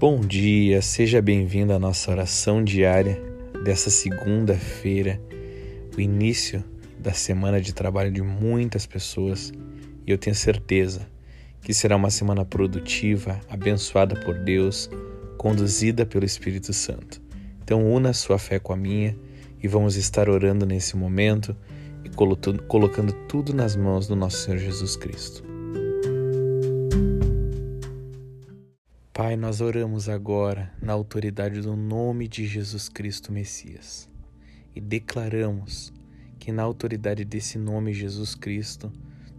Bom dia, seja bem-vindo à nossa oração diária dessa segunda-feira, o início da semana de trabalho de muitas pessoas e eu tenho certeza que será uma semana produtiva, abençoada por Deus, conduzida pelo Espírito Santo. Então, una sua fé com a minha e vamos estar orando nesse momento e colocando tudo nas mãos do nosso Senhor Jesus Cristo. Pai, nós oramos agora na autoridade do nome de Jesus Cristo Messias. E declaramos que, na autoridade desse nome, Jesus Cristo,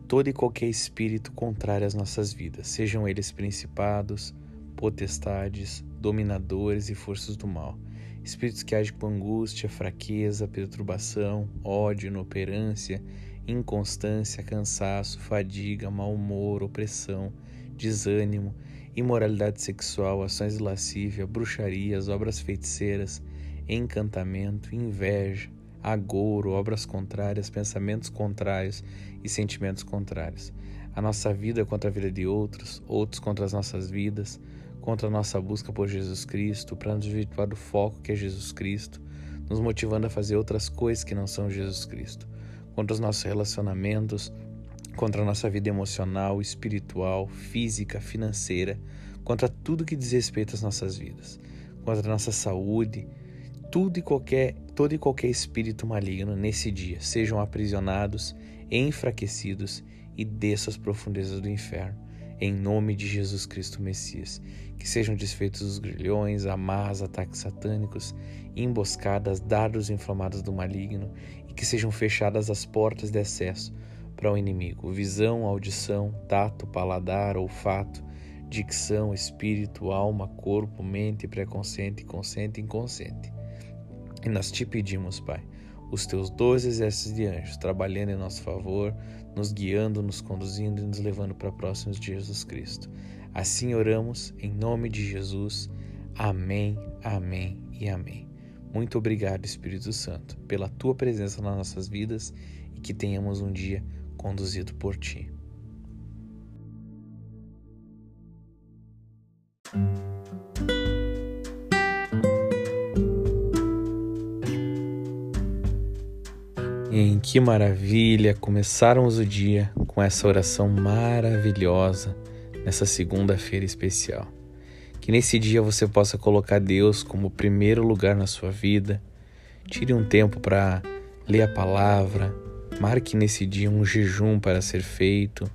todo e qualquer espírito contrário às nossas vidas, sejam eles principados, potestades, dominadores e forças do mal, espíritos que agem com angústia, fraqueza, perturbação, ódio, inoperância, inconstância, cansaço, fadiga, mau humor, opressão, desânimo, imoralidade sexual, ações de lascívia, bruxarias, obras feiticeiras, encantamento, inveja, agouro, obras contrárias, pensamentos contrários e sentimentos contrários. A nossa vida contra a vida de outros, outros contra as nossas vidas, contra a nossa busca por Jesus Cristo, para nos desvirtuar do foco que é Jesus Cristo, nos motivando a fazer outras coisas que não são Jesus Cristo, contra os nossos relacionamentos, contra a nossa vida emocional, espiritual, física, financeira, contra tudo que diz respeito às nossas vidas, contra a nossa saúde, tudo e qualquer, todo e qualquer espírito maligno nesse dia sejam aprisionados, enfraquecidos e desçam às profundezas do inferno, em nome de Jesus Cristo Messias. Que sejam desfeitos os grilhões, amarras, ataques satânicos, emboscadas, dardos inflamados do maligno e que sejam fechadas as portas de acesso para o inimigo: visão, audição, tato, paladar, olfato, dicção, espírito, alma, corpo, mente, pré-consciente, consciente e inconsciente. E nós te pedimos, Pai, os teus dois exércitos de anjos trabalhando em nosso favor, nos guiando, nos conduzindo e nos levando para próximos de Jesus Cristo. Assim oramos em nome de Jesus. Amém, amém e amém. Muito obrigado, Espírito Santo, pela tua presença nas nossas vidas e que tenhamos um dia conduzido por ti. Em que maravilha começarmos o dia com essa oração maravilhosa nessa segunda-feira especial. Que nesse dia você possa colocar Deus como primeiro lugar na sua vida. Tire um tempo para ler a palavra, Marque nesse dia um jejum para ser feito.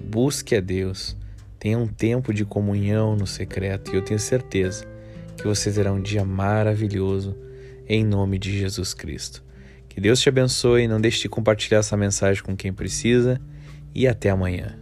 Busque a Deus. Tenha um tempo de comunhão no secreto e eu tenho certeza que você terá um dia maravilhoso em nome de Jesus Cristo. Que Deus te abençoe, não deixe de compartilhar essa mensagem com quem precisa e até amanhã.